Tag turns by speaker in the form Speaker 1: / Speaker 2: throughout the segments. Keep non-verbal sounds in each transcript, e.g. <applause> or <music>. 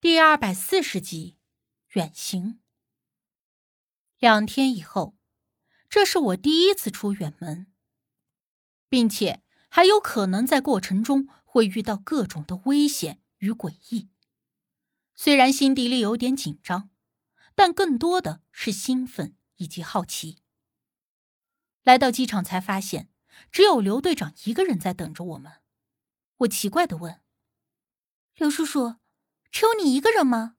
Speaker 1: 第二百四十集，远行。两天以后，这是我第一次出远门，并且还有可能在过程中会遇到各种的危险与诡异。虽然心底里有点紧张，但更多的是兴奋以及好奇。来到机场才发现，只有刘队长一个人在等着我们。我奇怪的问：“
Speaker 2: 刘叔叔。”只有你一个人吗？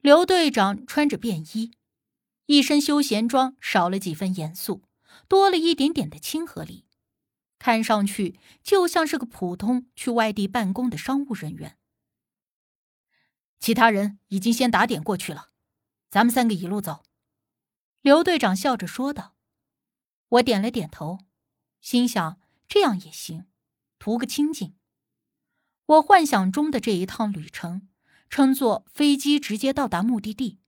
Speaker 1: 刘队长穿着便衣，一身休闲装少了几分严肃，多了一点点的亲和力，看上去就像是个普通去外地办公的商务人员。其他人已经先打点过去了，咱们三个一路走。刘队长笑着说道。我点了点头，心想这样也行，图个清静。我幻想中的这一趟旅程，称作飞机直接到达目的地，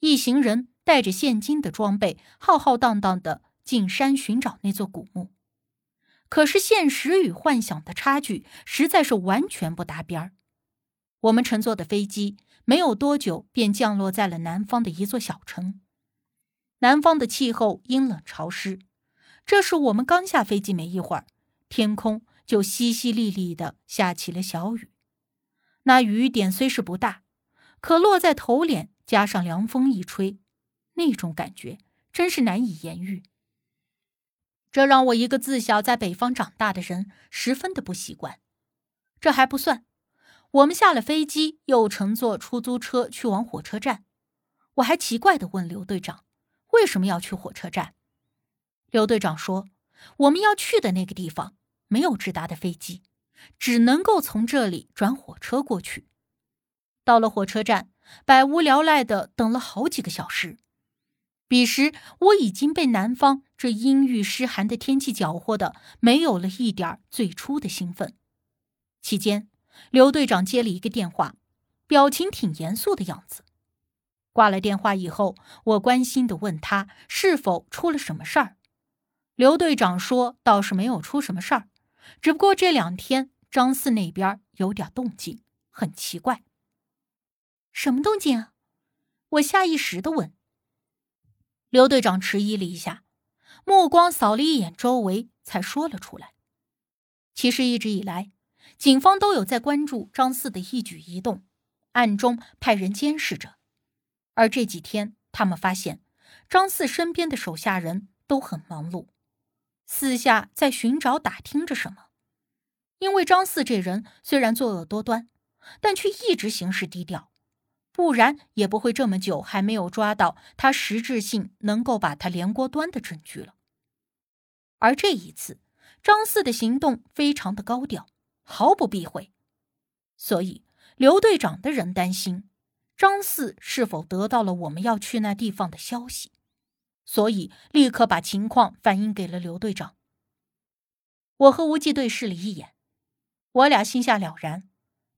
Speaker 1: 一行人带着现金的装备，浩浩荡荡的进山寻找那座古墓。可是现实与幻想的差距实在是完全不搭边儿。我们乘坐的飞机没有多久便降落在了南方的一座小城。南方的气候阴冷潮湿，这是我们刚下飞机没一会儿，天空。就淅淅沥沥的下起了小雨，那雨点虽是不大，可落在头脸，加上凉风一吹，那种感觉真是难以言喻。这让我一个自小在北方长大的人十分的不习惯。这还不算，我们下了飞机，又乘坐出租车去往火车站。我还奇怪的问刘队长，为什么要去火车站？刘队长说，我们要去的那个地方。没有直达的飞机，只能够从这里转火车过去。到了火车站，百无聊赖的等了好几个小时。彼时我已经被南方这阴郁湿寒的天气搅和的，没有了一点最初的兴奋。期间，刘队长接了一个电话，表情挺严肃的样子。挂了电话以后，我关心的问他是否出了什么事儿。刘队长说倒是没有出什么事儿。只不过这两天张四那边有点动静，很奇怪。
Speaker 2: 什么动静啊？
Speaker 1: 我下意识的问。刘队长迟疑了一下，目光扫了一眼周围，才说了出来。其实一直以来，警方都有在关注张四的一举一动，暗中派人监视着。而这几天，他们发现张四身边的手下人都很忙碌。私下在寻找打听着什么，因为张四这人虽然作恶多端，但却一直行事低调，不然也不会这么久还没有抓到他实质性能够把他连锅端的证据了。而这一次，张四的行动非常的高调，毫不避讳，所以刘队长的人担心张四是否得到了我们要去那地方的消息。所以，立刻把情况反映给了刘队长。我和无忌对视了一眼，我俩心下了然，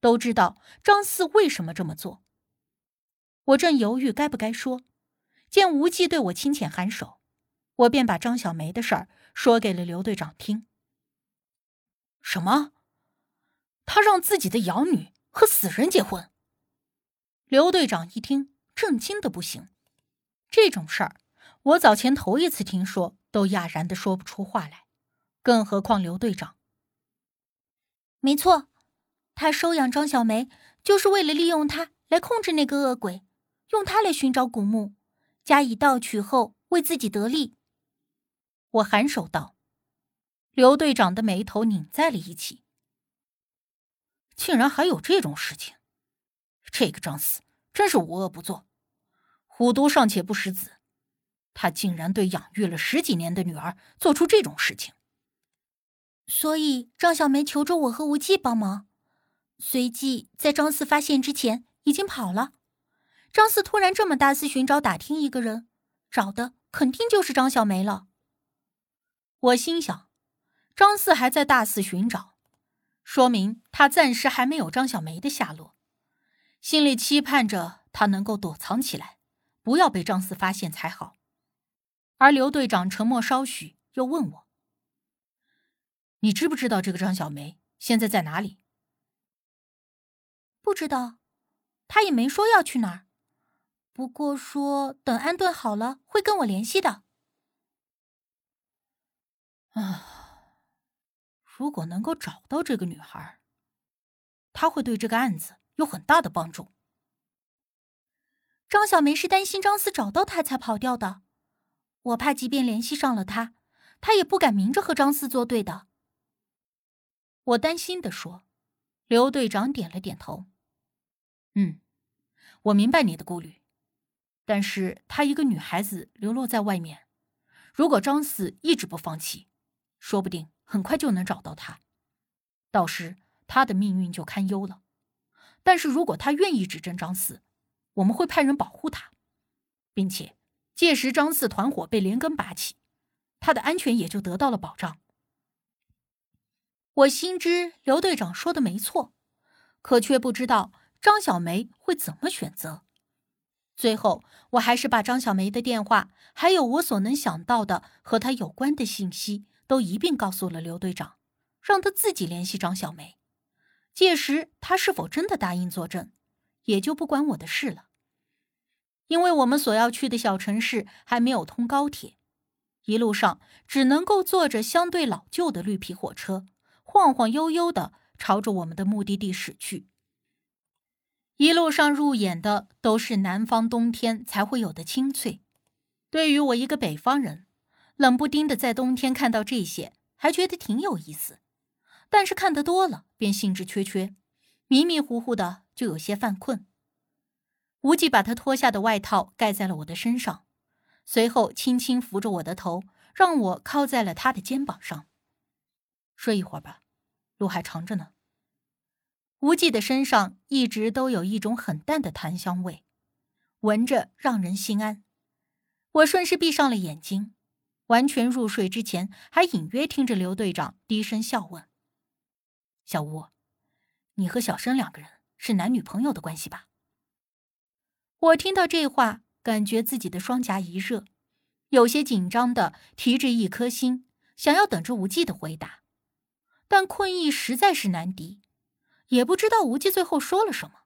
Speaker 1: 都知道张四为什么这么做。我正犹豫该不该说，见无忌对我轻浅颔首，我便把张小梅的事儿说给了刘队长听。什么？他让自己的养女和死人结婚？刘队长一听，震惊的不行。这种事儿。我早前头一次听说，都哑然的说不出话来，更何况刘队长。
Speaker 2: 没错，他收养张小梅，就是为了利用她来控制那个恶鬼，用她来寻找古墓，加以盗取后为自己得利。
Speaker 1: 我颔首道：“刘队长的眉头拧在了一起，竟然还有这种事情！这个张四真是无恶不作，虎毒尚且不食子。”他竟然对养育了十几年的女儿做出这种事情，
Speaker 2: 所以张小梅求着我和无忌帮忙，随即在张四发现之前已经跑了。张四突然这么大肆寻找打听一个人，找的肯定就是张小梅了。
Speaker 1: 我心想，张四还在大肆寻找，说明他暂时还没有张小梅的下落，心里期盼着他能够躲藏起来，不要被张四发现才好。而刘队长沉默稍许，又问我：“你知不知道这个张小梅现在在哪里？”“
Speaker 2: 不知道。”她也没说要去哪儿，不过说等安顿好了会跟我联系的。
Speaker 1: 啊，如果能够找到这个女孩，她会对这个案子有很大的帮助。
Speaker 2: 张小梅是担心张四找到她才跑掉的，我怕即便联系上了他，他也不敢明着和张四作对的。
Speaker 1: 我担心的说。刘队长点了点头。嗯，我明白你的顾虑，但是她一个女孩子流落在外面，如果张四一直不放弃，说不定很快就能找到她，到时她的命运就堪忧了。但是如果他愿意指证张四，我们会派人保护他，并且届时张四团伙被连根拔起，他的安全也就得到了保障。我心知刘队长说的没错，可却不知道张小梅会怎么选择。最后，我还是把张小梅的电话，还有我所能想到的和她有关的信息，都一并告诉了刘队长，让他自己联系张小梅。届时，他是否真的答应作证，也就不关我的事了。因为我们所要去的小城市还没有通高铁，一路上只能够坐着相对老旧的绿皮火车。晃晃悠悠的朝着我们的目的地驶去。一路上入眼的都是南方冬天才会有的青翠。对于我一个北方人，冷不丁的在冬天看到这些，还觉得挺有意思。但是看得多了，便兴致缺缺，迷迷糊糊的就有些犯困。无忌把他脱下的外套盖在了我的身上，随后轻轻扶着我的头，让我靠在了他的肩膀上。睡一会儿吧，路还长着呢。无忌的身上一直都有一种很淡的檀香味，闻着让人心安。我顺势闭上了眼睛，完全入睡之前，还隐约听着刘队长低声笑问：“小吴，你和小生两个人是男女朋友的关系吧？”我听到这话，感觉自己的双颊一热，有些紧张的提着一颗心，想要等着无忌的回答。但困意实在是难敌，也不知道无忌最后说了什么。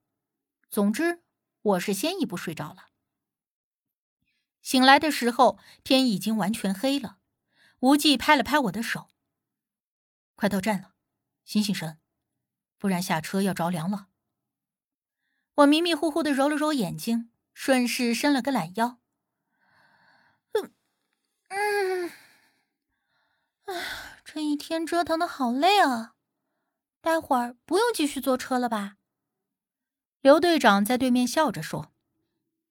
Speaker 1: 总之，我是先一步睡着了。醒来的时候，天已经完全黑了。无忌拍了拍我的手：“快到站了，醒醒神，不然下车要着凉了。”我迷迷糊糊的揉了揉眼睛，顺势伸了个懒腰。嗯嗯，这一天折腾的好累啊，待会儿不用继续坐车了吧？刘队长在对面笑着说：“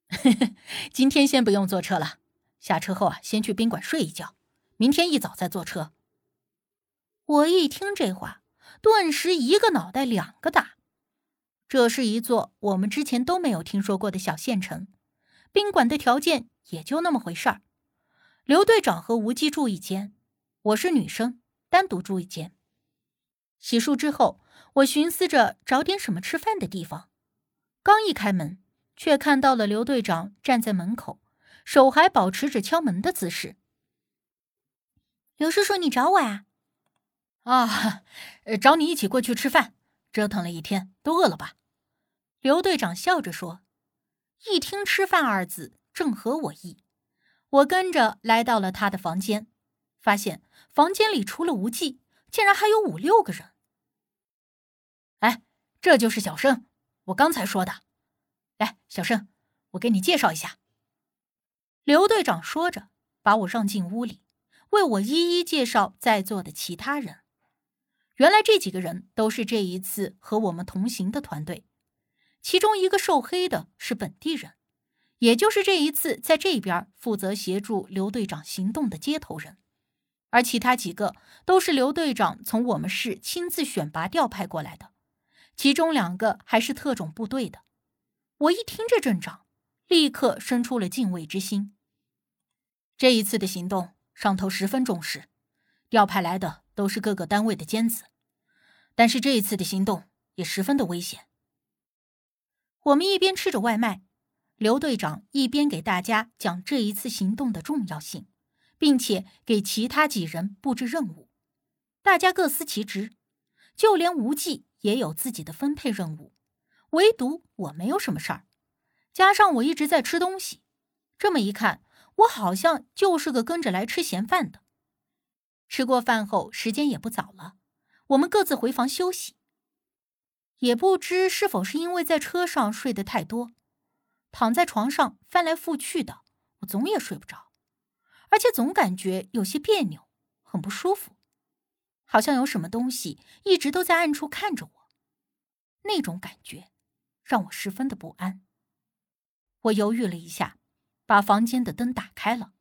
Speaker 1: <laughs> 今天先不用坐车了，下车后啊，先去宾馆睡一觉，明天一早再坐车。”我一听这话，顿时一个脑袋两个大。这是一座我们之前都没有听说过的小县城，宾馆的条件也就那么回事儿。刘队长和吴忌住一间，我是女生。单独住一间。洗漱之后，我寻思着找点什么吃饭的地方。刚一开门，却看到了刘队长站在门口，手还保持着敲门的姿势。
Speaker 2: 刘叔叔，你找我啊？
Speaker 1: 啊，找你一起过去吃饭。折腾了一天，都饿了吧？刘队长笑着说。一听“吃饭”二字，正合我意。我跟着来到了他的房间。发现房间里除了无忌，竟然还有五六个人。哎，这就是小生，我刚才说的。来，小生，我给你介绍一下。刘队长说着，把我让进屋里，为我一一介绍在座的其他人。原来这几个人都是这一次和我们同行的团队，其中一个瘦黑的是本地人，也就是这一次在这边负责协助刘队长行动的接头人。而其他几个都是刘队长从我们市亲自选拔调派过来的，其中两个还是特种部队的。我一听这阵仗，立刻生出了敬畏之心。这一次的行动，上头十分重视，调派来的都是各个单位的尖子。但是这一次的行动也十分的危险。我们一边吃着外卖，刘队长一边给大家讲这一次行动的重要性。并且给其他几人布置任务，大家各司其职，就连无忌也有自己的分配任务。唯独我没有什么事儿，加上我一直在吃东西，这么一看，我好像就是个跟着来吃闲饭的。吃过饭后，时间也不早了，我们各自回房休息。也不知是否是因为在车上睡得太多，躺在床上翻来覆去的，我总也睡不着，而且总感觉有些别扭，很不舒服，好像有什么东西一直都在暗处看着我，那种感觉。让我十分的不安。我犹豫了一下，把房间的灯打开了。